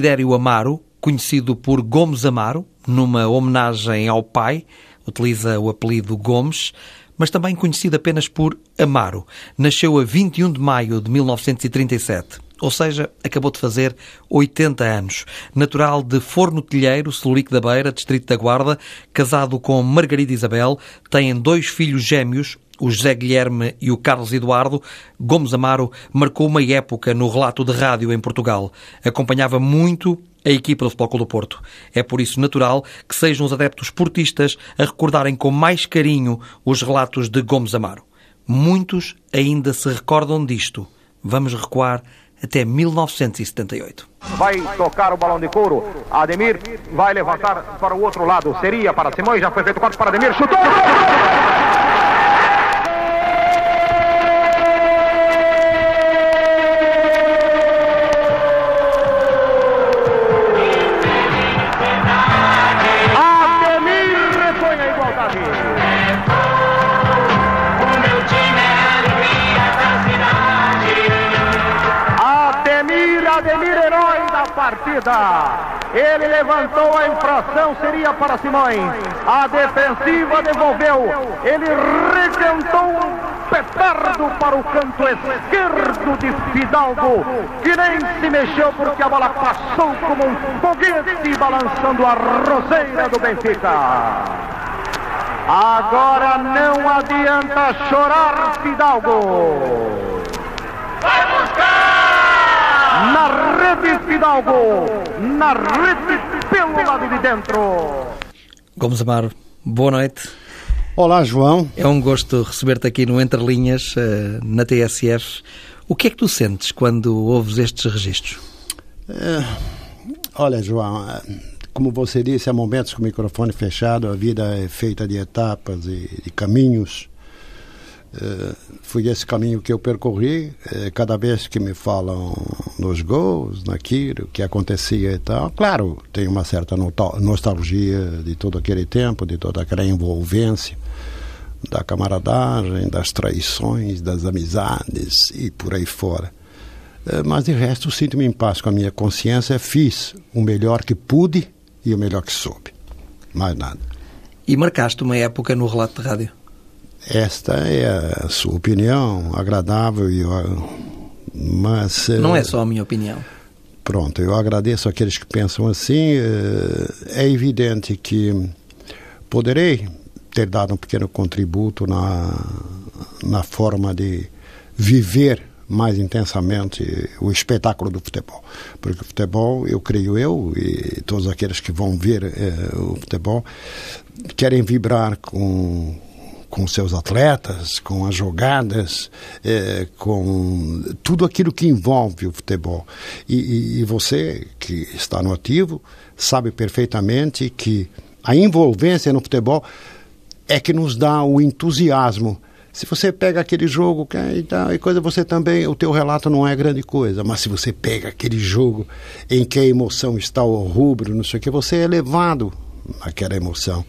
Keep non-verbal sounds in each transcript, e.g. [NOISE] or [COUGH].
Desidério Amaro, conhecido por Gomes Amaro, numa homenagem ao pai, utiliza o apelido Gomes, mas também conhecido apenas por Amaro. Nasceu a 21 de maio de 1937 ou seja, acabou de fazer 80 anos. Natural de Forno Telheiro, Celurico da Beira, Distrito da Guarda, casado com Margarida Isabel, tem dois filhos gêmeos, o José Guilherme e o Carlos Eduardo, Gomes Amaro marcou uma época no relato de rádio em Portugal. Acompanhava muito a equipa do Futebol do Porto. É por isso natural que sejam os adeptos portistas a recordarem com mais carinho os relatos de Gomes Amaro. Muitos ainda se recordam disto. Vamos recuar até 1978. Vai tocar o balão de couro. Ademir vai levantar para o outro lado. Seria para Simões, já foi feito corte para Ademir. Chutou! Partida. Ele levantou a infração, seria para Simões. A defensiva devolveu. Ele requentou um petardo para o canto esquerdo de Fidalgo, que nem se mexeu porque a bola passou como um foguete balançando a roseira do Benfica. Agora não adianta chorar, Fidalgo. Rede Fidalgo, na rede pelo lado de dentro. Gomes Amaro, boa noite. Olá, João. É um gosto receber-te aqui no Entre Linhas, eh, na TSF. O que é que tu sentes quando ouves estes registros? É, olha, João, eh, como você disse, há momentos com o microfone fechado, a vida é feita de etapas e de caminhos. Uh, foi esse caminho que eu percorri. Uh, cada vez que me falam nos gols, naquilo que acontecia e tal, claro, tem uma certa nostalgia de todo aquele tempo, de toda aquela envolvência, da camaradagem, das traições, das amizades e por aí fora. Uh, mas de resto, sinto-me em paz com a minha consciência. Fiz o melhor que pude e o melhor que soube. Mais nada. E marcaste uma época no relato de rádio? Esta é a sua opinião, agradável, e mas... Não é só a minha opinião. Pronto, eu agradeço aqueles que pensam assim. Eh, é evidente que poderei ter dado um pequeno contributo na, na forma de viver mais intensamente o espetáculo do futebol. Porque o futebol, eu creio eu, e todos aqueles que vão ver eh, o futebol, querem vibrar com com seus atletas, com as jogadas, é, com tudo aquilo que envolve o futebol. E, e, e, você, que está no ativo, sabe perfeitamente que a envolvência no futebol é que nos dá o entusiasmo. Se você pega aquele jogo tal, e coisa, você também, o teu relato não é grande coisa, mas se você pega aquele jogo em que a emoção está ao rubro, não sei o que, você é levado naquela emoção.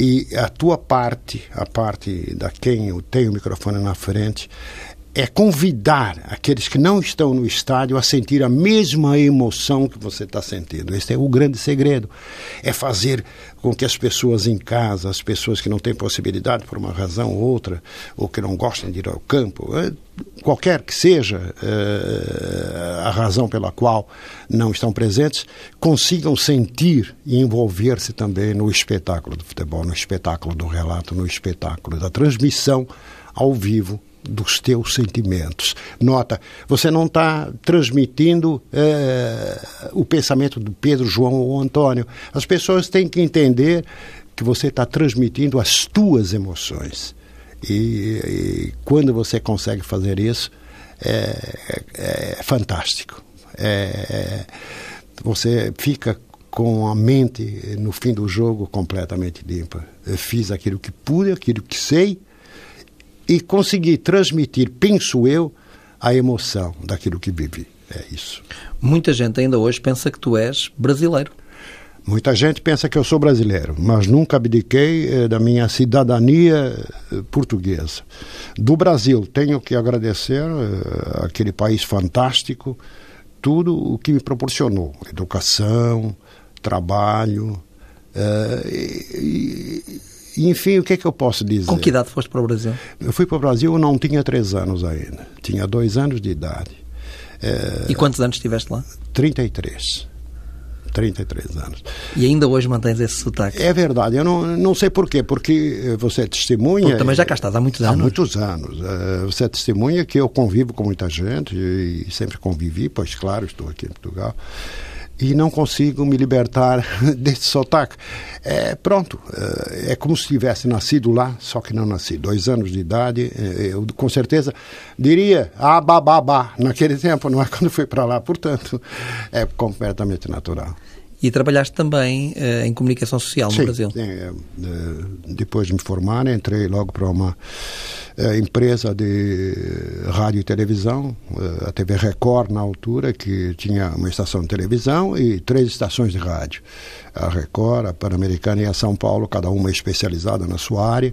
E a tua parte, a parte da quem tem o microfone na frente, é convidar aqueles que não estão no estádio a sentir a mesma emoção que você está sentindo. Esse é o grande segredo. É fazer com que as pessoas em casa, as pessoas que não têm possibilidade por uma razão ou outra, ou que não gostem de ir ao campo, é, qualquer que seja é, a razão pela qual não estão presentes, consigam sentir e envolver-se também no espetáculo do futebol, no espetáculo do relato, no espetáculo da transmissão ao vivo dos teus sentimentos. Nota, você não está transmitindo é, o pensamento do Pedro, João ou Antônio. As pessoas têm que entender que você está transmitindo as tuas emoções. E, e, quando você consegue fazer isso, é, é, é fantástico. É, você fica com a mente no fim do jogo completamente limpa. Eu fiz aquilo que pude, aquilo que sei e conseguir transmitir, penso eu, a emoção daquilo que vivi. É isso. Muita gente ainda hoje pensa que tu és brasileiro. Muita gente pensa que eu sou brasileiro, mas nunca abdiquei eh, da minha cidadania eh, portuguesa. Do Brasil, tenho que agradecer eh, aquele país fantástico tudo o que me proporcionou: educação, trabalho. E, enfim, o que é que eu posso dizer? Com que idade foste para o Brasil? Eu fui para o Brasil, eu não tinha três anos ainda. Tinha dois anos de idade. Uh, e quantos anos estiveste lá? 33. 33 anos. E ainda hoje mantens esse sotaque? É verdade, eu não, não sei porquê, porque você é testemunha. Porque também já cá estás há muitos anos. Há muitos anos. Eh, você é testemunha que eu convivo com muita gente e sempre convivi, pois claro, estou aqui em Portugal e não consigo me libertar [LAUGHS] desse sotaque. É, pronto, é, é como se tivesse nascido lá, só que não nasci. Dois anos de idade, é, eu com certeza diria ah, babá, naquele [LAUGHS] tempo, não é quando fui para lá. Portanto, é completamente natural. E trabalhaste também uh, em comunicação social no sim, Brasil? Sim, uh, depois de me formar, entrei logo para uma uh, empresa de rádio e televisão, a TV Record na altura, que tinha uma estação de televisão e três estações de rádio. A Record, a Pan-Americana e a São Paulo, cada uma especializada na sua área.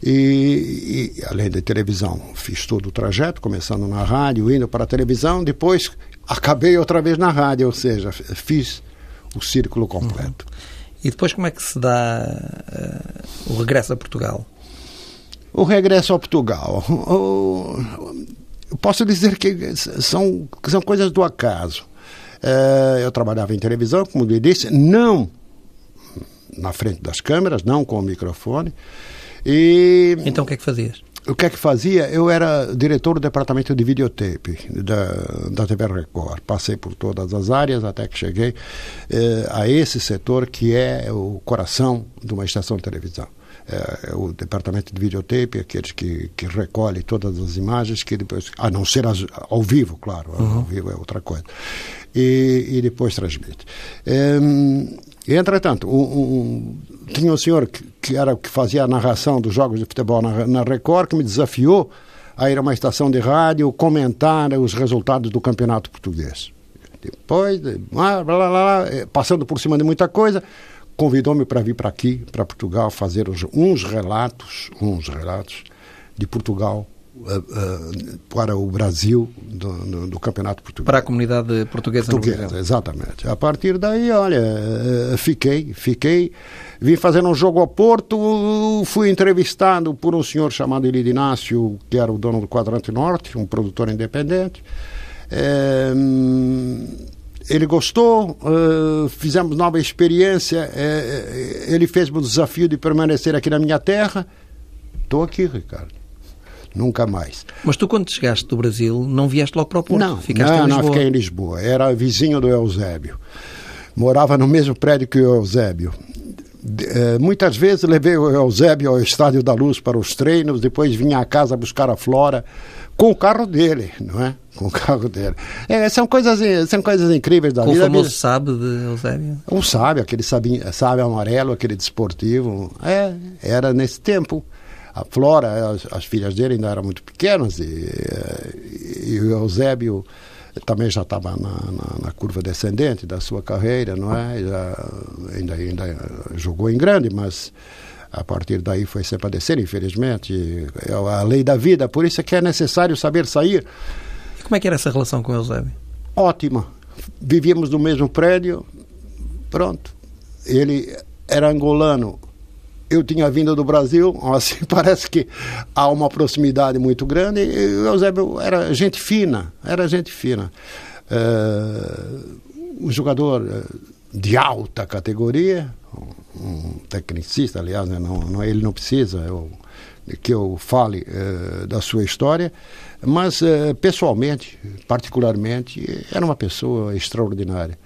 E, e, além da televisão, fiz todo o trajeto, começando na rádio, indo para a televisão, depois acabei outra vez na rádio, ou seja, fiz o círculo completo. Uhum. E depois como é que se dá uh, o regresso a Portugal? O regresso a Portugal. O, posso dizer que são, são coisas do acaso. Uh, eu trabalhava em televisão, como lhe disse, não na frente das câmeras, não com o microfone. E, então o que é que fazias? O que é que fazia? Eu era diretor do departamento de videotape da, da TV Record. Passei por todas as áreas até que cheguei eh, a esse setor que é o coração de uma estação de televisão. É, o departamento de videotape, aqueles que, que recolhe todas as imagens, que depois, a não ser as, ao vivo, claro, uhum. ao vivo é outra coisa, e, e depois transmite. Um, entretanto, um, um, tinha um senhor que, que era que fazia a narração dos jogos de futebol na, na Record, que me desafiou a ir a uma estação de rádio comentar os resultados do campeonato português. Depois, blá, blá, blá, eh, passando por cima de muita coisa, convidou-me para vir para aqui, para Portugal, fazer uns relatos, uns relatos de Portugal para o Brasil do, do, do, Campeonato Português. Para a comunidade portuguesa. Portuguesa, exatamente. A partir daí, olha, uh, fiquei, fiquei, vim fazer um jogo ao Porto, fui entrevistado por um senhor chamado Elidio Inácio, que era o dono do Quadrante Norte, um produtor independente. É, ele gostou, uh, fizemos nova experiência, uh, ele fez o desafio de permanecer aqui na minha terra. Estou aqui, Ricardo. Nunca mais. Mas tu, quando chegaste do Brasil, não vieste logo para o Porto? Não, Ficaste não, não fiquei em Lisboa. Era vizinho do Eusébio. Morava no mesmo prédio que o Eusébio. Uh, muitas vezes levei o Eusébio ao Estádio da Luz para os treinos, depois vinha à casa buscar a Flora com o carro dele, não é? Com o carro dele. É, são, coisas, são coisas incríveis da com vida. O famoso sabe de Eusébio? Um sabe, aquele sabe, sabe amarelo, aquele desportivo. É, era nesse tempo. A Flora, as, as filhas dele ainda eram muito pequenas e, e o Eusébio também já estava na, na, na, curva descendente da sua carreira, não é? Já, ainda, ainda jogou em grande, mas a partir daí foi sempre a descer, infelizmente. É a lei da vida, por isso é que é necessário saber sair. E como é que era essa relação com o Eusébio? Ótima. Vivíamos no mesmo prédio, pronto. Ele era angolano, eu tinha vindo do Brasil, [LAUGHS] assim parece que há uma proximidade muito grande. E o Eusébio era gente fina, era gente fina. Uh, um jogador eh, de alta categoria, um tecnicista, aliás, né? não, não, ele não precisa eu, que eu fale uh, da sua história, mas pessoalmente, particularmente, era uma pessoa extraordinária.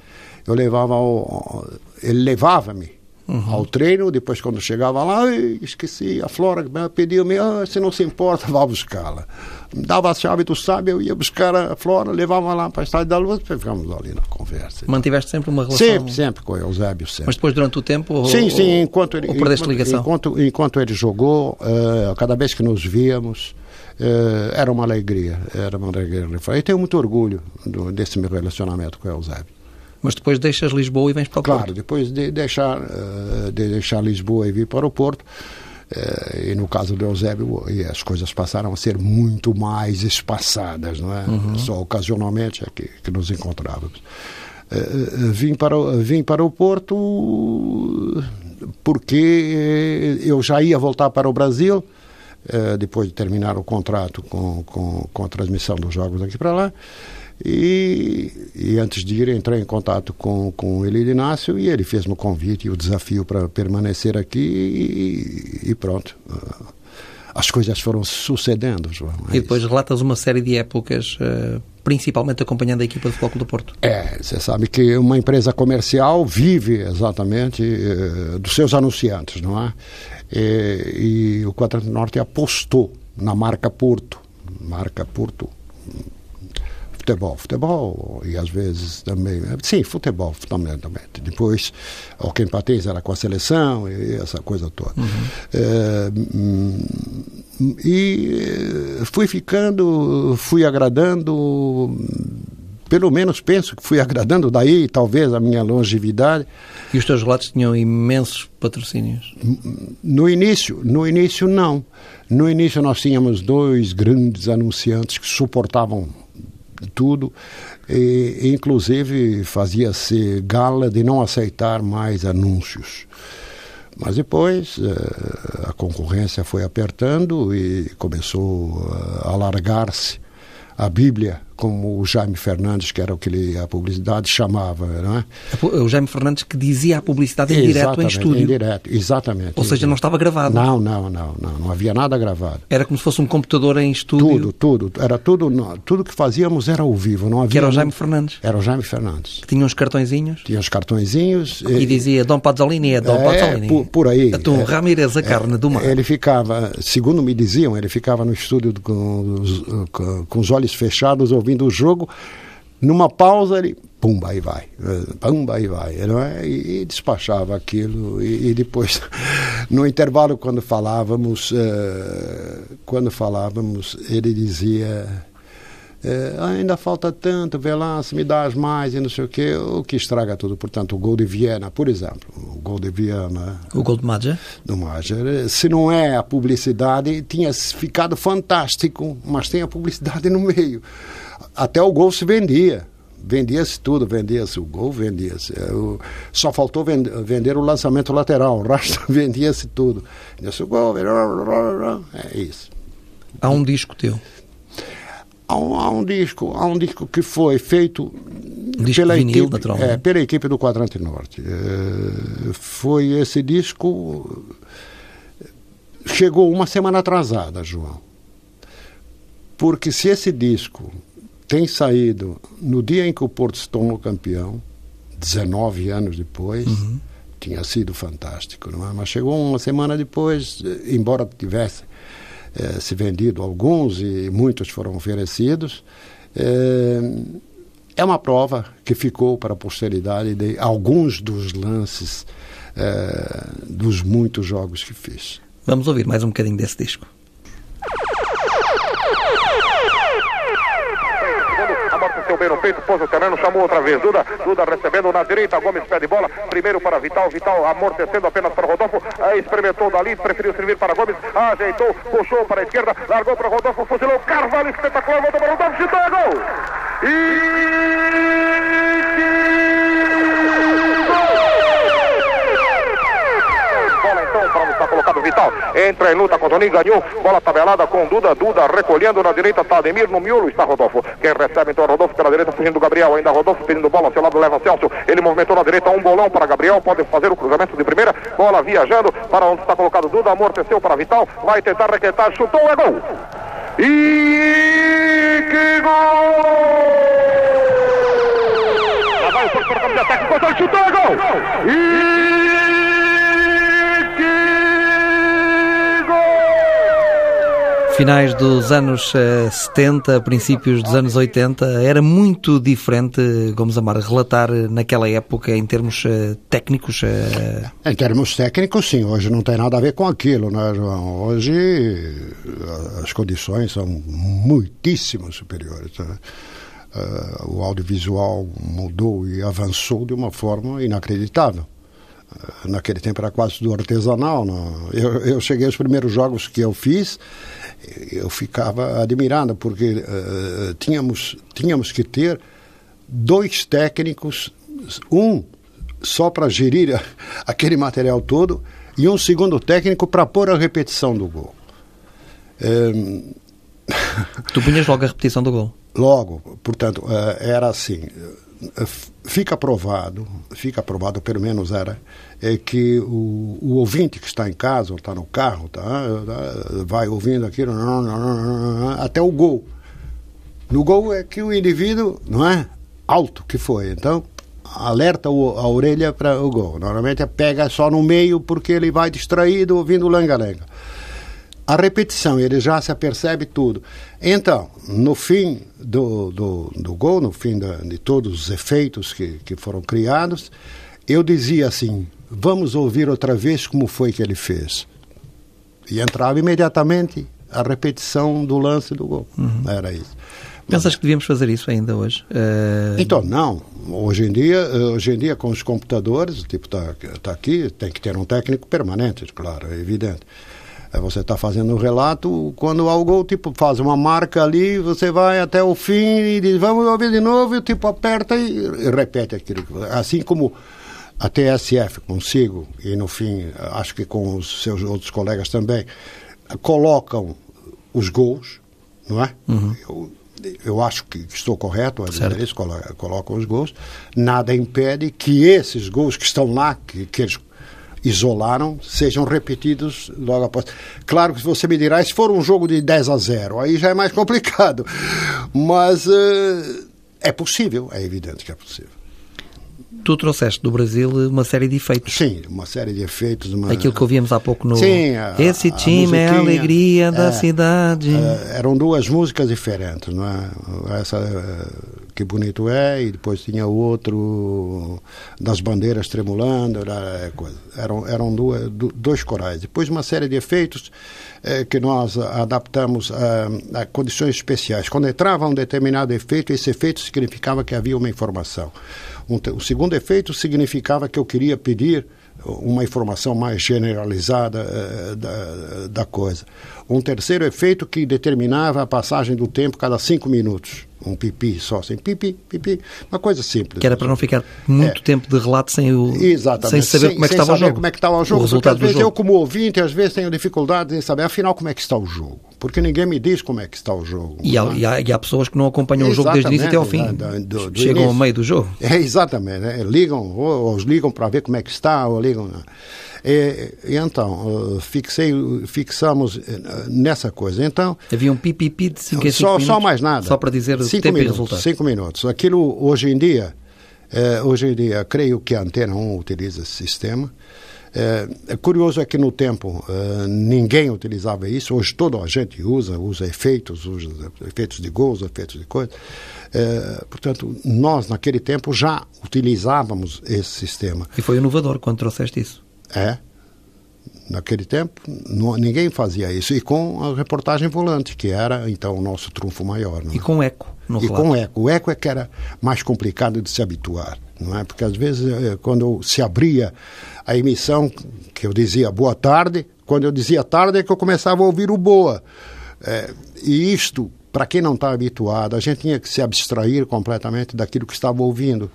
Eu levava, ao, ele levava-me uhum. ao treino, depois quando chegava lá, esqueci, a Flora pediu-me, ah, se não se importa, [LAUGHS] vá buscá-la. Dava a chave do sábio, eu ia buscar a Flora, levava lá para a Estádio da Luz, e ficamos ali na conversa. Mantiveste sempre uma relação? Sempre, sempre com o Eusébio, sempre. Mas depois durante o tempo? Sim, ou, sim, enquanto ele... Perdeste enquanto, ligação? Enquanto, enquanto ele jogou, uh, cada vez que nos víamos, uh, era uma alegria, era uma alegria. Eu tenho muito orgulho do, desse meu relacionamento com o Eusébio. Mas depois deixas Lisboa e vens para o claro, Porto. Claro, depois de deixar, eh, de deixar Lisboa e vir para o Porto, É, e no caso do Eusébio, as coisas passaram a ser muito mais espaçadas, não é? Uhum. Só ocasionalmente é que, que nos encontrávamos. É, vim, para, vim para o Porto porque eu já ia voltar para o Brasil, depois de terminar o contrato com, com, com a transmissão dos jogos daqui para lá. E, e, antes de ir, entrei em contato com, com o Elide Inácio e ele fez-me o convite e o desafio para permanecer aqui e, e, pronto. As coisas foram sucedendo, João. É e depois isso. relatas uma série de épocas, uh, principalmente acompanhando a equipa de Futebol do Porto. É, você sabe que uma empresa comercial vive exatamente uh, dos seus anunciantes, não é? E, e o Quadrante Norte apostou na marca Porto, marca Porto futebol, futebol e às vezes também, sim, futebol fundamentalmente. Depois, o que empatês era com a seleção e essa coisa toda. Uhum. É, e fui ficando, fui agradando, pelo menos penso que fui agradando daí, talvez, a minha longevidade. E os teus relatos tinham imensos patrocínios? No início, no início não. No início nós tínhamos dois grandes anunciantes que suportavam tudo. E, inclusive fazia-se gala de não aceitar mais anúncios. Mas depois eh, a concorrência foi apertando e começou a alargar-se a Bíblia como o Jaime Fernandes, que era o que ele, a publicidade chamava, não é? O Jaime Fernandes que dizia a publicidade em direto em estúdio. Em direto, exatamente. Ou seja, não estava gravado. Não, não, não, não, não havia nada gravado. Era como se fosse um computador em estúdio. Tudo, tudo, era tudo, não, tudo que fazíamos era ao vivo, não havia. Que era o Jaime Fernandes. Era o Jaime Fernandes. Que tinha uns cartõezinhos. Tinha uns cartõezinhos. E, e dizia Dom Pazzolini é Dom é, Pazzolini. Por, por aí. Atum, é, Ramírez, a carne é, do mar. Ele ficava, segundo me diziam, ele ficava no estúdio com os, com os olhos fechados ouvindo o jogo numa pausa ele pumba aí vai, pumba aí vai, não é? E, e despachava aquilo e, e, depois [LAUGHS] no intervalo quando falávamos, uh, quando falávamos ele dizia uh, ainda falta tanto, vê lá se me dá as mais e não sei o que, o que estraga tudo. Portanto, o gol de Viena, por exemplo, o gol de Viena, o gol de Mager, do Mager, se não é a publicidade, tinha ficado fantástico, mas tem a publicidade no meio até o gol se vendia. Vendia-se tudo, vendia-se o gol, vendia-se. É, só faltou vender o lançamento lateral, o resto [LAUGHS] vendia-se tudo. Vendia-se o gol, é isso. Há um disco teu? Há um, há um disco, há um disco que foi feito disco pela, vinil, equipe, é, pela equipe do Quadrante Norte. É, foi esse disco. Chegou uma semana atrasada, João. Porque se esse disco tem saído no dia em que o Porto se tornou campeão, 19 anos depois, uhum. tinha sido fantástico, não é? Mas chegou uma semana depois, eh, embora tivesse eh, se vendido alguns e muitos foram oferecidos, eh, é uma prova que ficou para a posteridade de alguns dos lances dos muitos jogos que fiz. Vamos ouvir mais um bocadinho desse disco. Bem no peito, pôs o terreno, chamou outra vez. Duda, Duda recebendo na direita, Gomes pede bola. Primeiro para Vital, Vital amortecendo apenas para Rodolfo. Experimentou dali, preferiu servir para Gomes. Ajeitou, puxou para a esquerda, largou para Rodolfo, fuzilou Carvalho, espetacular, voltou para Rodolfo, chutou, é gol! E está Vital. Entra em luta com Toninho, ganhou. Bola tabelada com Duda. Duda recolhendo na direita. Tademir no miolo está Rodolfo. Quem recebe então Rodolfo pela direita, fugindo do Gabriel. Ainda Rodolfo pedindo bola ao seu lado, leva Celso. Ele movimentou na direita um bolão para Gabriel. Pode fazer o cruzamento de primeira. Bola viajando para onde está colocado Duda. Amorteceu para Vital. Vai tentar requentar. Chutou, é gol. E que gol! Lá vai o Porto campo de ataque. Chutou, é gol! E finais dos anos 70, eh, princípios dos anos 80, era muito diferente, Gomes Amar, relatar naquela época em termos eh, técnicos? Eh, em termos técnicos, sim. Hoje não tem nada a ver com aquilo, né, João? Hoje as condições são muitíssimo superiores. Né? O audiovisual mudou e avançou de uma forma inacreditável. Naquele tempo era quase do artesanal. Não? Eu, eu cheguei aos primeiros jogos que eu fiz, eu ficava admirado, porque uh, tínhamos, tínhamos que ter dois técnicos, um só para gerir [LAUGHS] aquele material todo e um segundo técnico para pôr a repetição do gol. Um... [LAUGHS] Tu punhas logo a repetição do gol? Logo, portanto, eh, era assim, eh, fica aprovado, fica aprovado, pelo menos era, é que o, o ouvinte que está em casa, ou está no carro, tá, vai ouvindo aquilo, até o gol. No gol é que o indivíduo, não é? Alto que foi. Então, alerta a orelha para o gol. Normalmente pega só no meio porque ele vai distraído ouvindo lenga-lenga. A repetição, ele já se apercebe tudo. Então, no fim do, do, do gol, no fim da, de todos os efeitos que, que foram criados, eu dizia assim: vamos ouvir outra vez como foi que ele fez. E entrava imediatamente a repetição do lance do gol. Uhum. Era isso. Pensas que devíamos fazer isso ainda hoje? Uh... Então, não. Hoje em dia, eh, hoje em dia com os computadores, tipo, está tá aqui, tem que ter um técnico permanente, claro, é evidente. Você está fazendo um relato, quando algo tipo faz uma marca ali, você vai até o fim e diz, vamos ouvir de novo, e o tipo aperta e repete aquilo. Assim como a TSF consigo, e no fim, acho que com os seus outros colegas também, colocam os gols, não é? Uhum. Eu, eu acho que estou correto a dizer isso, colocam os gols. Nada impede que esses gols que estão lá, que, que eles isolaram, sejam repetidos logo após. Claro que você me dirá, se for um jogo de 10 a 0, aí já é mais complicado. Mas uh, é possível, é evidente que é possível tu trouxeste do Brasil uma série de efeitos. Sim, uma série de efeitos. Uma... Aquilo que ouvíamos há pouco no. Sim, a, Esse time é a alegria da é, cidade. É, eram duas músicas diferentes, não é? Essa é, Que Bonito É, e depois tinha o outro das bandeiras tremulando, era, coisa. Eram, eram duas, dois corais. Depois uma série de efeitos é, que nós adaptamos a, a condições especiais. Quando entrava um determinado efeito, esse efeito significava que havia uma informação. Um, o segundo efeito significava que eu queria pedir uma informação mais generalizada da, da coisa. Um terceiro efeito que determinava a passagem do tempo cada cinco minutos. Um pipi só, assim, pipi, pipi, uma coisa simples. Que era para não ficar muito é. tempo de relato sem, o, Exatamente. sem saber sem, como é que estava o jogo. como é que estava o jogo, o porque às vezes jogo. eu como ouvinte, às vezes tenho dificuldade em saber, afinal, como é que está o jogo. Porque ninguém me diz como é que está o jogo. E há, e há, e há pessoas que não acompanham exatamente, o jogo desde o início até ao fim. Do, do Chegam início. ao meio do jogo. É, exatamente. Né? Ligam, ou, ou ligam para ver como é que está, ou ligam... E, e então, uh, fixei, fixamos uh, nessa coisa. Então, Havia um pipipi de 5 a 5 só, minutos? Só mais nada. Só para dizer o cinco tempo minutos, e resultado. 5 minutos. Aquilo, hoje em dia, eh, hoje em dia, creio que a Antena 1 utiliza esse sistema. É, é, curioso é que no tempo uh, ninguém utilizava isso, hoje toda a gente usa, usa efeitos, usa efeitos de gols, efeitos de coisa. É, portanto, nós naquele tempo já utilizávamos esse sistema. E foi inovador quando trouxeste isso. É. Naquele tempo, não, ninguém fazia isso. E com a reportagem volante, que era então o nosso trunfo maior. e é? com eco. No e relato. com eco. O eco é que era mais complicado de se habituar. Não é? Porque às vezes, eh, quando se abria a emissão, que eu dizia boa tarde, quando eu dizia tarde é que eu começava a ouvir o boa. É, e isto, para quem não está habituado, a gente tinha que se abstrair completamente daquilo que estava ouvindo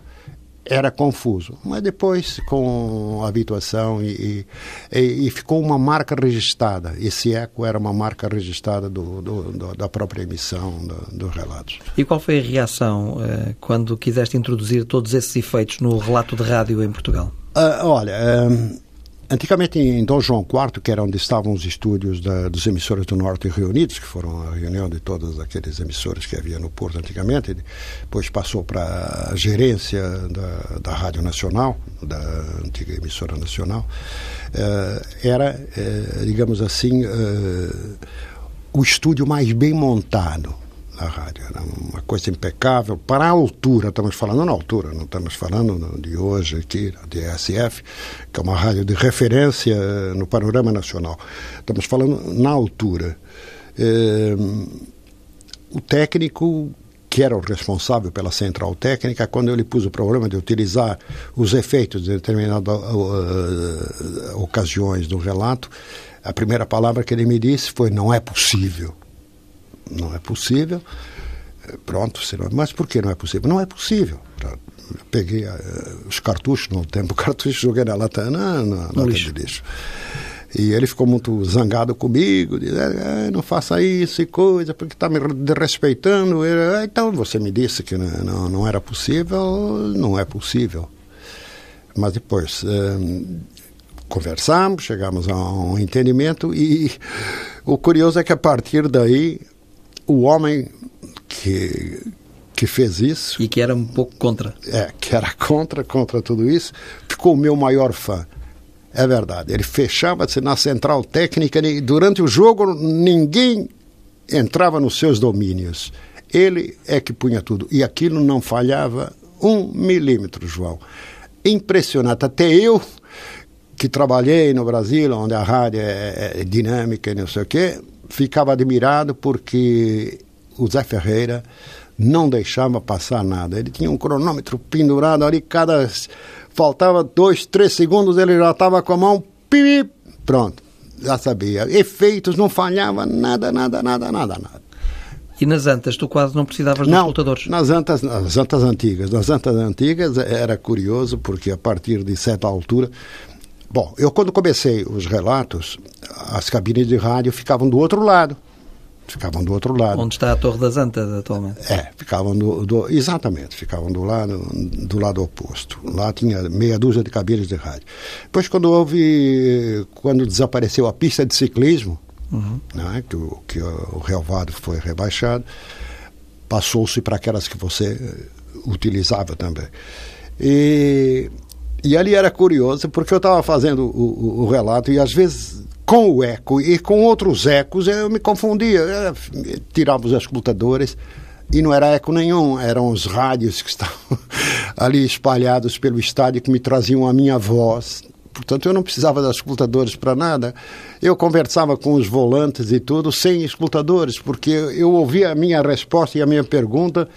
era confuso. Mas depois, com a habituação, e, e, e, ficou uma marca registrada. Esse eco era uma marca registrada do, do, do, da própria emissão dos do relatos. E qual foi a reação eh, quando quiseste introduzir todos esses efeitos no relato de rádio em Portugal? Uh, olha, uh, Antigamente em Dom João IV, que era onde estavam os estúdios da, dos emissores do Norte reunidos, que foram a reunião de todos aqueles emissores que havia no Porto antigamente, depois passou para a gerência da, da Rádio Nacional, da antiga emissora nacional, eh, era, eh, digamos assim, eh, o estúdio mais bem montado na rádio. Era uma coisa impecável para a altura, estamos falando na altura, não estamos falando de hoje aqui, de SF, que é uma rádio de referência no panorama nacional. Estamos falando na altura. É, o técnico que era o responsável pela central técnica, quando eu lhe pus o problema de utilizar os efeitos de determinadas uh, ocasiões do relato, a primeira palavra que ele me disse foi: não é possível. Não é possível. Pronto, mas por que não é possível? Não é possível. Peguei uh, os cartuchos, no tempo [LAUGHS] cartucho, joguei na lata, na, na lata lixo. de lixo. E ele ficou muito zangado comigo, dizendo, ah, não faça isso e coisa, porque está me respeitando. Ah, então você me disse que não, não era possível, não é possível. Mas depois eh, conversamos, chegamos a um entendimento e [LAUGHS] o curioso é que a partir daí o homem que que fez isso e que era um pouco contra é que era contra contra tudo isso ficou o meu maior fã é verdade. Ele fechava-se na central técnica e durante o jogo ninguém entrava nos seus domínios. Ele é que punha tudo. E aquilo não falhava um milímetro, João. Impressionante. Até eu, que trabalhei no Brasil, onde a rádio é, é dinâmica e não sei o quê, ficava admirado porque o Zé Ferreira não deixava passar nada. Ele tinha um cronômetro pendurado ali, cada faltava dois, três segundos, ele já estava com a mão, pip, pronto, já sabia. Efeitos, não falhava nada, nada, nada, nada, nada. E nas antas, tu quase não precisavas não, dos computadores? Nas antas, nas antas antigas. Nas antas antigas era curioso, porque a partir de certa altura. Bom, eu quando comecei os relatos, as cabines de rádio ficavam do outro lado. Ficavam do outro lado. Onde está a Torre das Antas atualmente? É, ficavam do, do, exatamente, ficavam do lado, do lado oposto. Lá tinha meia dúzia de cabines de rádio. Depois, quando houve, quando desapareceu a pista de ciclismo, uhum. né, que, o, que o relvado foi rebaixado, passou-se para aquelas que você utilizava também. E, e ali era curioso, porque eu estava fazendo o, o, o relato e às vezes com o eco e com outros ecos, eu me confundia. Eu tirava os escutadores e não era eco nenhum, eram os rádios que [LAUGHS] estavam ali espalhados pelo estádio que me traziam a minha voz. Portanto, eu não precisava das escutadores para nada. Eu conversava com os volantes e tudo sem escutadores, porque eu ouvia a minha resposta e a minha pergunta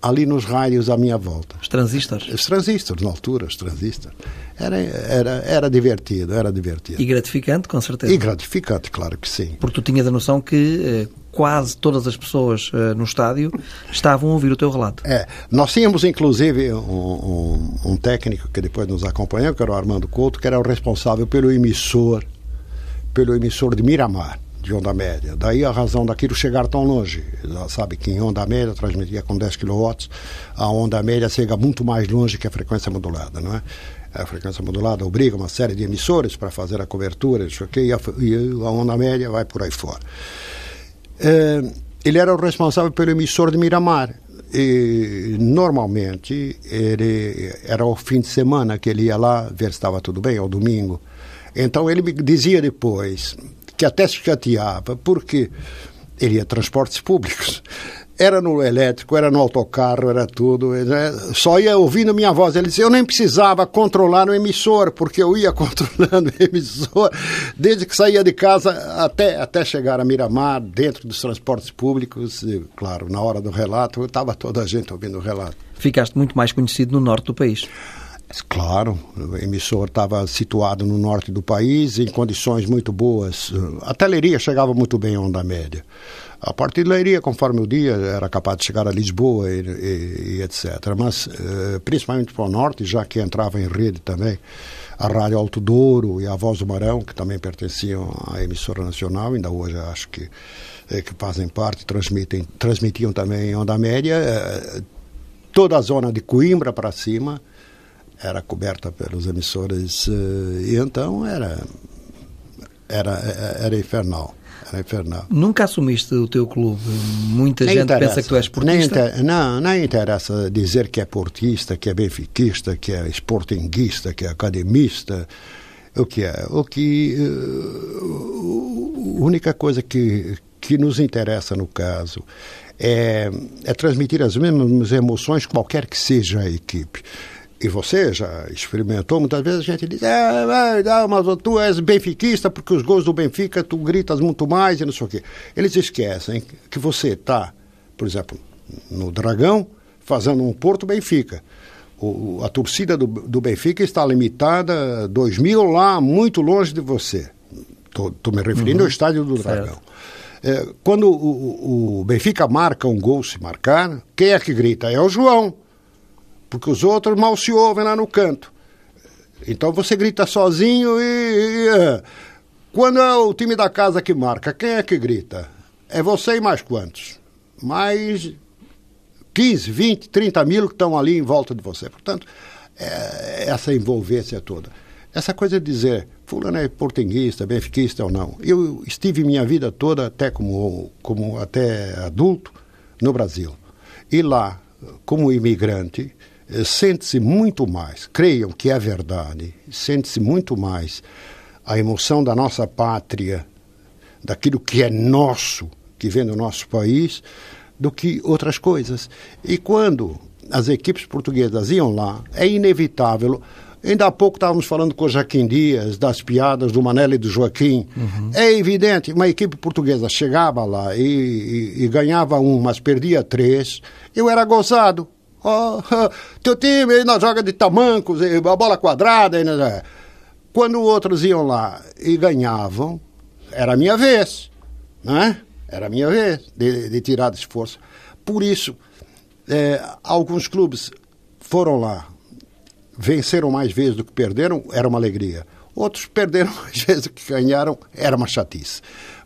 ali nos rádios à minha volta. Os transistores? Os transistores, na altura, os transistores. Era, era, era divertido, era divertido. E gratificante, com certeza. E gratificante, claro que sim. Porque tu tinhas a noção que eh, quase todas as pessoas eh, no estádio estavam a ouvir o teu relato. É, nós tínhamos inclusive um, um, um técnico que depois nos acompanhou, que era o Armando Couto, que era o responsável pelo emissor, pelo emissor de Miramar de onda média. Daí a razão daquilo chegar tão longe. Já sabe que em onda média transmitia com 10 kW, a onda média chega muito mais longe que a frequência modulada, não é? A frequência modulada obriga uma série de emissores para fazer a cobertura, isso aqui, e, a, e a onda média vai por aí fora. É, ele era o responsável pelo emissor de Miramar. E normalmente ele era o fim de semana que ele ia lá ver se estava tudo bem, ao domingo. Então ele me dizia depois: que até se chateava, porque ele ia transportes públicos. Era no elétrico, era no autocarro, era tudo. Né? Só ia ouvindo minha voz. Ele disse: eu nem precisava controlar o emissor, porque eu ia [LAUGHS] controlando o emissor desde que saía de casa até, até chegar a Miramar, dentro dos transportes públicos. E, claro, na hora do relato, estava toda a gente ouvindo o relato. Ficaste muito mais conhecido no norte do país. Claro, o emissor estava situado no norte do país, em condições muito boas. A Leiria chegava muito bem à onda média. A partir conforme o dia, era capaz de chegar a Lisboa e, e, e etc. Mas, eh, principalmente para o norte, já que entrava em rede também a Rádio Alto Douro e a Voz do Marão, que também pertenciam à emissora nacional, ainda hoje acho que, eh, que fazem parte, transmitem, transmitiam também em onda média. Eh, toda a zona de Coimbra para cima era coberta pelos emissores eh, e então era era era infernal era infernal. Nunca assumiste o teu clube? Muita nem gente interessa. pensa que tu és portista? nem inter... não não interessa dizer que é portista que é benfiquista que é sportinguista que é academista. O que é? O que a única coisa que que nos interessa no caso é, é transmitir as mesmas emoções qualquer que seja a equipe e você já experimentou, muitas vezes a gente diz, é, é, mas tu és benfiquista porque os gols do Benfica tu gritas muito mais e não sei o quê. Eles esquecem que você está, por exemplo, no Dragão, fazendo um Porto Benfica. O, a torcida do, do Benfica está limitada, 2 mil lá, muito longe de você. Estou me referindo uhum. ao estádio do Dragão. É, quando o, o, Benfica marca um gol, se marcar, quem é que grita? É o João. Porque os outros mal se ouvem lá no canto. Então você grita sozinho e. é. quando é o time da casa que marca, quem é que grita? É você e mais quantos? Mais 15, 20, 30 mil que estão ali em volta de você. Portanto, é, essa envolvência toda. Essa coisa de dizer, fulano é portuguista, benfiquista ou não. Eu estive minha vida toda, até como, como até adulto, no Brasil. E lá, como imigrante, sente-se muito mais, creiam que é verdade, sente-se muito mais a emoção da nossa pátria, daquilo que é nosso, que vem do nosso país, do que outras coisas. E quando as equipes portuguesas iam lá, é inevitável Ainda há pouco estávamos falando com o Jaquim Dias, das piadas do Manela e do Joaquim. Uhum. É evidente, uma equipe portuguesa chegava lá e, e, e ganhava um, mas perdia três. Eu era gozado. Oh, [LAUGHS] teu time ainda joga de tamancos, a bola quadrada. Ainda... Quando outros iam lá e ganhavam, era a minha vez. Né? Era a minha vez de, de tirar de esforço. Por isso, é, alguns clubes foram lá venceram mais vezes do que perderam, era uma alegria. Outros [LAUGHS] perderam mais vezes do que ganharam, era uma chatice.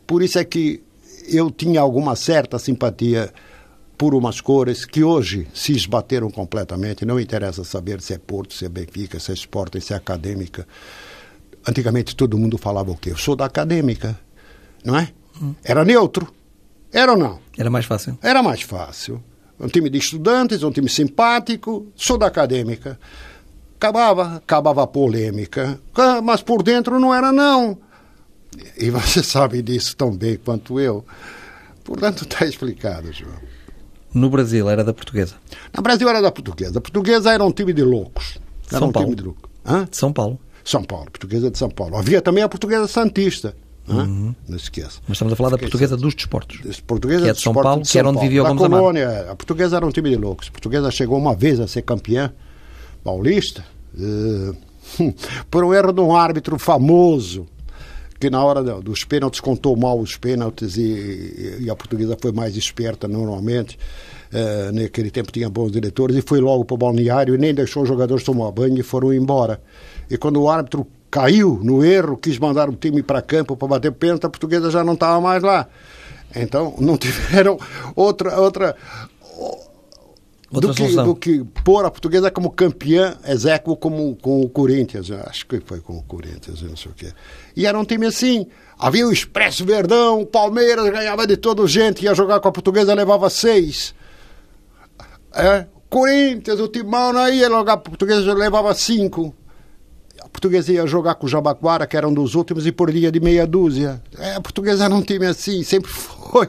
Por isso é que eu tinha alguma certa simpatia por umas cores que hoje se esbateram completamente. Não interessa saber se é Porto, se é Benfica, se é Sporting, se é Acadêmica. Antigamente todo mundo falava o quê? Eu sou da Acadêmica, não é? Hum. Era neutro. Era ou não? Era mais fácil. Era mais fácil. Um time de estudantes, um time simpático, sou da Acadêmica. Acabava, acabava a polêmica. Ah, mas por dentro não era, não. E você [LAUGHS] sabe disso tão bem quanto eu. Portanto, está explicado, João. No Brasil era da portuguesa? No Brasil era da portuguesa. A portuguesa era um time de loucos. Era São um Paulo. time de loucos. Hã? De São Paulo. São Paulo, portuguesa de São Paulo. Havia também a portuguesa santista. Uhum. Não esqueça. Mas estamos a falar da portuguesa dos desportos. Portuguesa que é de São Paulo, de São que era onde vivia o Gomes colônia, A portuguesa era um time de loucos. A portuguesa chegou uma vez a ser campeã paulista uh, [LAUGHS] por um erro de um árbitro famoso que na hora dos pênaltis contou mal os pênaltis e, e a portuguesa foi mais esperta normalmente. Uh, naquele tempo tinha bons diretores e foi logo para o balneário e nem deixou os jogadores tomar banho e foram embora. E quando o árbitro caiu no erro, quis mandar o time para campo para bater pênalti, a portuguesa já não estava mais lá. Então não [LAUGHS] tiveram outra outra do que, do que pôr a portuguesa como campeã execo como com o Corinthians. Acho que foi com o Corinthians, não sei o quê. E era um time assim. Havia o Expresso Verdão, o Palmeiras ganhava de todo gente, ia jogar com a portuguesa, levava seis. É, Corinthians, o Timão não ia jogar com a portuguesa, levava cinco. A portuguesa ia jogar com o Jabaquara, que era um dos últimos, e por dia de meia dúzia. É, a portuguesa era um time assim, sempre [LAUGHS] foi.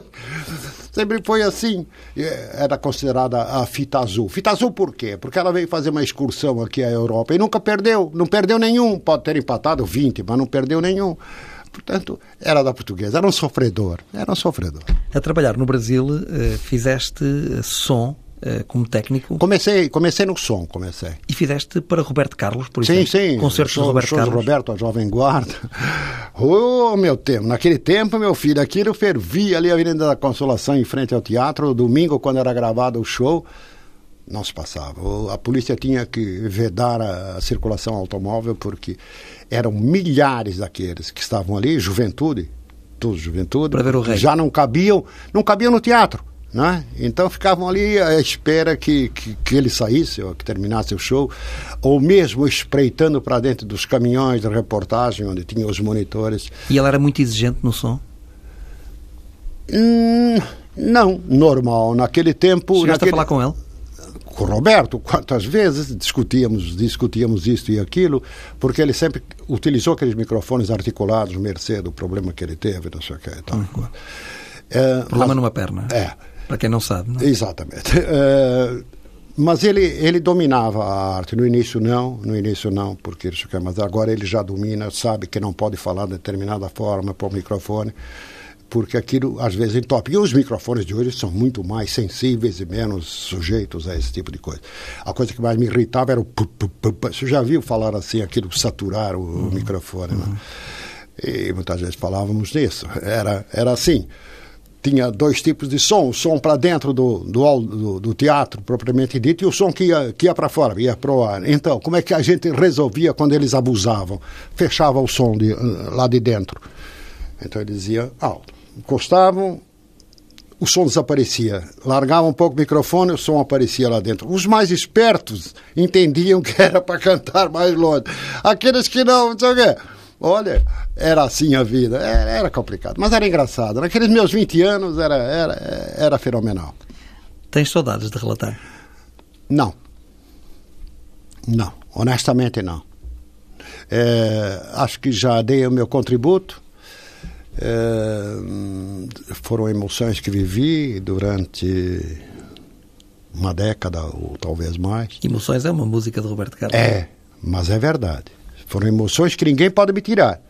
Sempre foi assim. Era considerada a fita azul. Fita azul por quê? Porque ela veio fazer uma excursão aqui à Europa e nunca perdeu. Não perdeu nenhum. Pode ter empatado 20, mas não perdeu nenhum. Portanto, era da portuguesa. Era um sofredor. Era um sofredor. A trabalhar no Brasil, eh, fizeste som eh, como técnico. Comecei, comecei no som, comecei. E fizeste para Roberto Carlos, por exemplo? Sim, sim. Concertos de Roberto Carlos? Roberto, a Jovem Guarda. [LAUGHS] Oh, meu tempo. Naquele tempo, meu filho, aquilo fervia ali a Avenida da Consolação, em frente ao teatro. Domingo, quando era gravado o show, não se passava. A polícia tinha que vedar a circulação automóvel, porque eram milhares daqueles que estavam ali, juventude, todos juventude, já não cabiam, não cabiam no teatro. Né? Então ficavam ali à espera que, que, que, ele saísse ou que terminasse o show, ou mesmo espreitando para dentro dos caminhões de reportagem onde tinha os monitores. E ele era muito exigente no som? Hum, não, normal. Naquele tempo. Chegaste naquele... a falar com ele? Com o Roberto, quantas vezes discutíamos, discutíamos isto e aquilo, porque ele sempre utilizou aqueles microfones articulados, mercê do problema que ele teve, não sei o que. Tal. Uhum. É, problema mas, numa perna. É. Para quem não sabe. Não? É? Exatamente. Uh, mas ele, ele dominava a arte. No início não, no início não, porque isso mas agora ele já domina, sabe que não pode falar de determinada forma para o microfone. porque aquilo às vezes entope. E os microfones de hoje são muito mais sensíveis e menos sujeitos a esse tipo de coisa. A coisa que mais me irritava era o. Pu, pu, pu, Você já viu falar assim, aquilo, saturar o, uhum. microfone, né? E muitas vezes falávamos nisso. Era, era assim tinha dois tipos de som, o som para dentro do, do, do, do, teatro, propriamente dito, e o som que ia, que ia para fora, ia para o ar. Então, como é que a gente resolvia quando eles abusavam? Fechava o som de, lá de dentro. Então ele dizia alto. Encostavam, o som desaparecia. Largavam um pouco o microfone, o som aparecia lá dentro. Os mais espertos entendiam que era para cantar mais longe. Aqueles que não, não sei o quê Olha, era assim a vida. Era, era, complicado, mas era engraçado. Naqueles meus 20 anos era, era, era fenomenal. Tens saudades de relatar? Não. Não, honestamente não. É, acho que já dei o meu contributo. É, foram emoções que vivi durante uma década ou talvez mais. Emoções é uma música de Roberto Carlos. É, mas é verdade. Foram emoções que ninguém pode me tirar.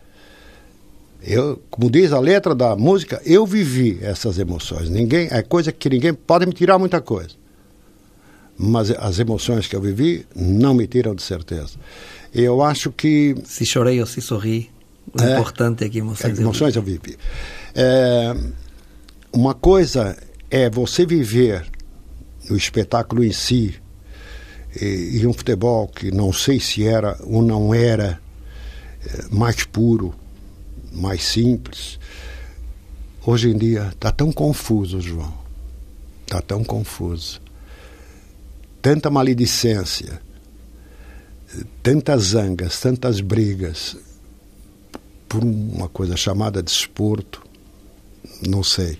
Eu, como diz a letra da música, eu vivi essas emoções. Ninguém, é coisa que ninguém pode me tirar muita coisa. Mas as emoções que eu vivi não me tiram de certeza. Eu acho que se chorei ou se sorri, o é, importante é que emoções, é, emoções eu vivi. Eu vivi. É, uma coisa é você viver o espetáculo em si, e, um futebol que não sei se era ou não era é, mais puro, mais simples. Hoje em dia está tão confuso, João. Está tão confuso. Tanta maledicência, tantas zangas, tantas brigas por uma coisa chamada desporto, não sei.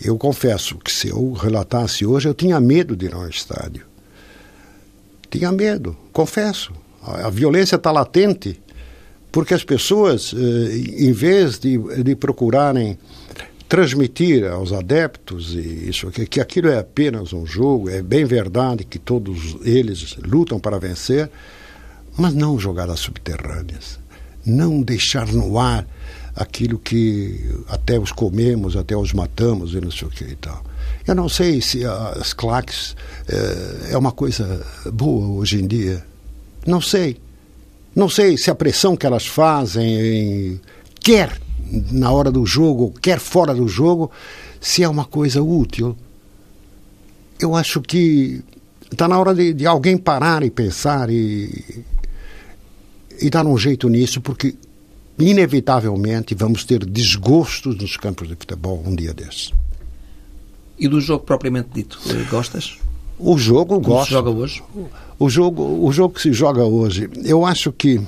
Eu confesso que se eu relatasse hoje, eu tinha medo de ir ao estádio. Tinha medo, confesso. A, a violência está latente, porque as pessoas, eh, em vez de, de procurarem transmitir aos adeptos isso que, que aquilo é apenas um jogo, é bem verdade que todos eles lutam para vencer, mas não jogadas subterrâneas, não deixar no ar aquilo que até os comemos, até os matamos e não sei o que e tal. Eu não sei se as claques é, é uma coisa boa hoje em dia. Não sei. Não sei se a pressão que elas fazem, quer na hora do jogo, quer fora do jogo, se é uma coisa útil. Eu acho que está na hora de, de, alguém parar e pensar e, e dar um jeito nisso, porque inevitavelmente vamos ter desgostos nos campos de futebol um dia desses. E do jogo propriamente dito, gostas? O jogo gosto. se joga hoje? O jogo, o jogo que se joga hoje, eu acho que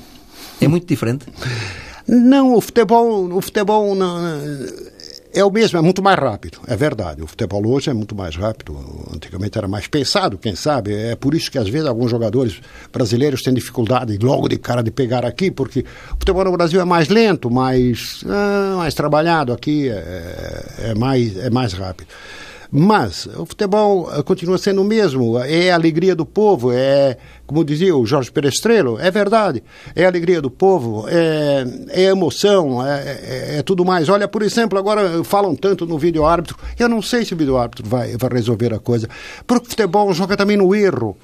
é muito diferente. Não, o futebol, o futebol não, é o mesmo, é muito mais rápido, é verdade. O futebol hoje é muito mais rápido. Antigamente era mais pensado, quem sabe. É por isso que às vezes alguns jogadores brasileiros têm dificuldade logo de cara de pegar aqui, porque o futebol no Brasil é mais lento, mais, ah, mais trabalhado aqui, é, é, mais, é mais rápido. Mas o futebol eh, continua sendo o mesmo, é a alegria do povo, é, como dizia o Jorge Perestrelo, é verdade, é a alegria do povo, é, é emoção, é, é, é, tudo mais. Olha, por exemplo, agora falam tanto no vídeo árbitro, eu não sei se o vídeo árbitro vai, vai resolver a coisa, porque o futebol joga também no erro,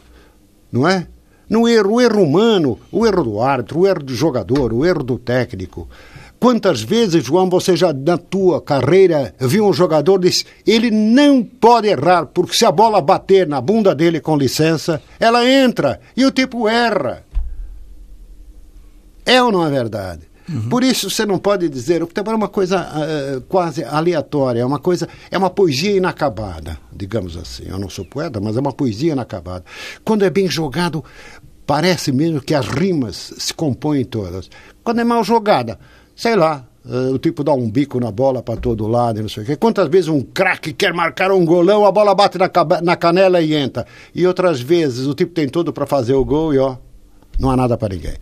não é? No erro, o erro humano, o erro do árbitro, o erro do jogador, o erro do técnico. Quantas vezes, João, você já na tua carreira viu um jogador disse ele não pode errar, porque se a bola bater na bunda dele com licença, ela entra e o tipo erra. É ou não é verdade? Uhum. Por isso você não pode dizer, o futebol é uma coisa uh, quase aleatória, é uma coisa, é uma poesia inacabada, digamos assim. Eu não sou poeta, mas é uma poesia inacabada. Quando é bem jogado, parece mesmo que as rimas se compõem todas. Quando é mal jogada, sei lá, uh, o tipo dá um bico na bola para todo lado não sei o quê. Quantas vezes um craque quer marcar um golão, a bola bate na, na canela e entra. E outras vezes o tipo tem tudo para fazer o gol e ó, não há nada para ninguém.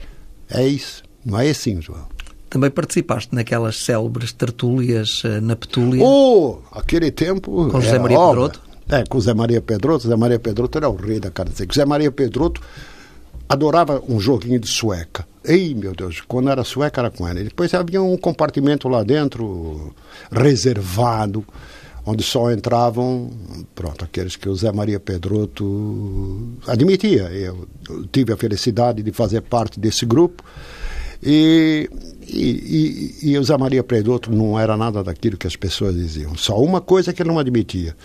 É isso. Não é assim, João. Também participaste naquelas célebres tertúlias uh, na Petúlia. Oh, aquele tempo. Com José Maria obra. Pedroto? É, com José Maria Pedroto. José Maria Pedroto era o rei da cara. José Maria Pedroto adorava um joguinho de sueca. Ei, meu Deus, quando era sueca era com ele. Depois havia um compartimento lá dentro, reservado, onde só entravam, pronto, aqueles que o Zé Maria Pedroto admitia. Eu tive a felicidade de fazer parte desse grupo. E, e, e, e o Zé Maria Pedroto não era nada daquilo que as pessoas diziam. Só uma coisa que ele não admitia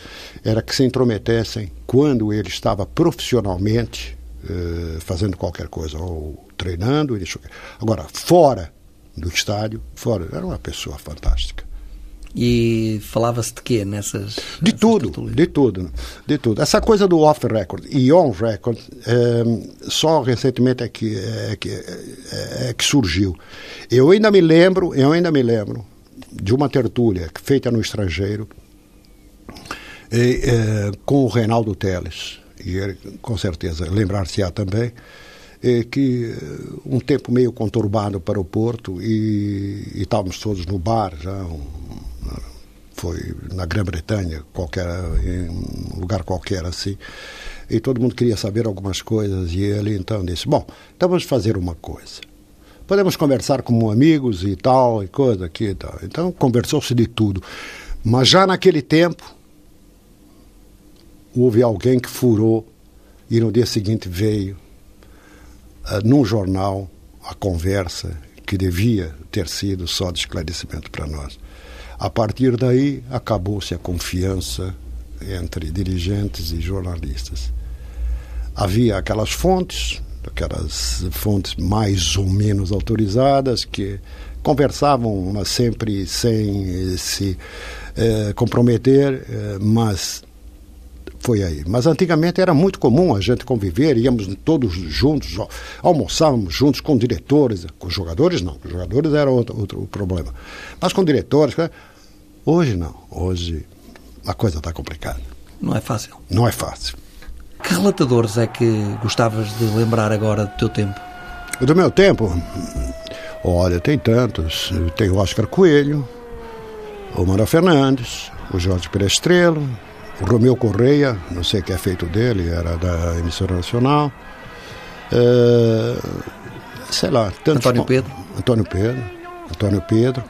era que se intrometessem quando ele estava profissionalmente eh, fazendo qualquer coisa, ou treinando. Agora, fora do estádio, fora, era uma pessoa fantástica. E falava-se de quê nessas. De nessas tudo, tertulias? de tudo, de tudo. Essa coisa do off record e on record é, só recentemente é que, é, que, é, é, que surgiu. Eu ainda me lembro, eu ainda me lembro de uma tertúlia feita no estrangeiro e, é, com o Reinaldo Teles. E ele, com certeza, lembrar-se-á também que um tempo meio conturbado para o Porto e, e estávamos todos no bar já, um, foi na Grã-Bretanha, qualquer, em lugar qualquer assim, e todo mundo queria saber algumas coisas, e ele então disse, bom, então vamos fazer uma coisa. Podemos conversar como amigos e tal, e coisa aqui e tal. Então conversou-se de tudo. Mas já naquele tempo, houve alguém que furou e no dia seguinte veio, uh, num jornal, a conversa que devia ter sido só de esclarecimento para nós. A partir daí, acabou-se a confiança entre dirigentes e jornalistas. Havia aquelas fontes, aquelas fontes mais ou menos autorizadas, que conversavam, mas sempre sem se eh, comprometer, eh, mas foi aí. Mas antigamente era muito comum a gente conviver, íamos todos juntos, almoçávamos juntos com diretores, com jogadores não, com jogadores era outro, outro problema. Mas com diretores, né? hoje não, hoje a coisa está complicada. Não é fácil. Não é fácil. Que relatadores é que gostavas de lembrar agora do teu tempo? Do meu tempo? Olha, tem tantos. Tem o Oscar Coelho, o Manuel Fernandes, o Jorge Perestrelo, Romeu Correia, não sei o que é feito dele, era da emissora nacional. É, sei lá, tantos. Antônio Pedro. Antônio Pedro. Antônio Pedro.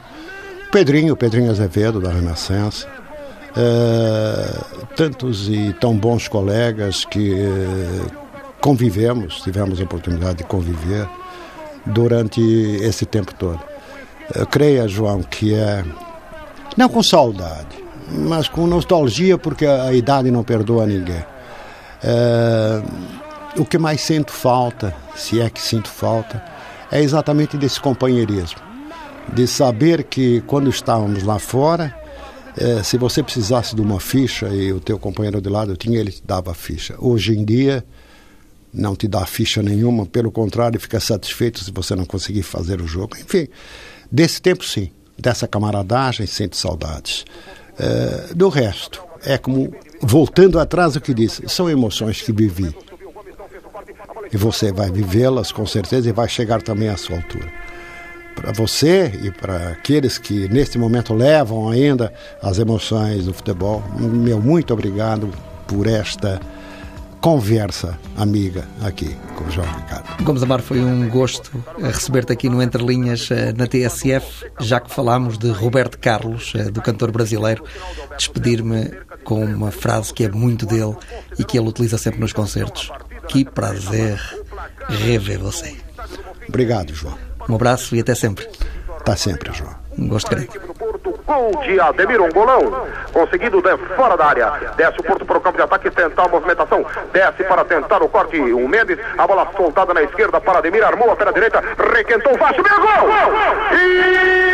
Pedrinho, Pedrinho Azevedo, da Renascença. É, tantos e tão bons colegas que convivemos, tivemos a oportunidade de conviver durante esse tempo todo. Eu creia, João, que é. Não com saudade, mas com nostalgia, porque a, idade não perdoa ninguém. É, o que mais sinto falta, se é que sinto falta, é exatamente desse companheirismo. De saber que quando estávamos lá fora, é, se você precisasse de uma ficha e o teu companheiro de lado tinha, ele te dava a ficha. Hoje em dia, não te dá ficha nenhuma, pelo contrário, fica satisfeito se você não conseguir fazer o jogo. Enfim, desse tempo sim, dessa camaradagem, sente saudades. Uh, do resto, é como, voltando atrás o que disse, são emoções que vivi. E você vai vivê-las com certeza e vai chegar também à sua altura. Para você e para aqueles que neste momento levam ainda as emoções do futebol, meu muito obrigado por esta conversa amiga aqui com o João Ricardo. Gomes Amar, foi um gosto receber-te aqui no Entre Linhas eh, na TSF, já que falámos de Roberto Carlos, eh, do cantor brasileiro, despedir-me com uma frase que é muito dele e que ele utiliza sempre nos concertos. Que prazer rever você. Obrigado, João. Um abraço e até sempre. Está sempre, João. Um gosto grande. Gol de Ademir, um golão. Conseguido de fora da área. Desce o Porto para o campo de ataque, tentar a movimentação. Desce para tentar o corte. O Mendes, a bola soltada na esquerda para Ademir, armou a perna direita, requentou o Vasco, meu gol! E...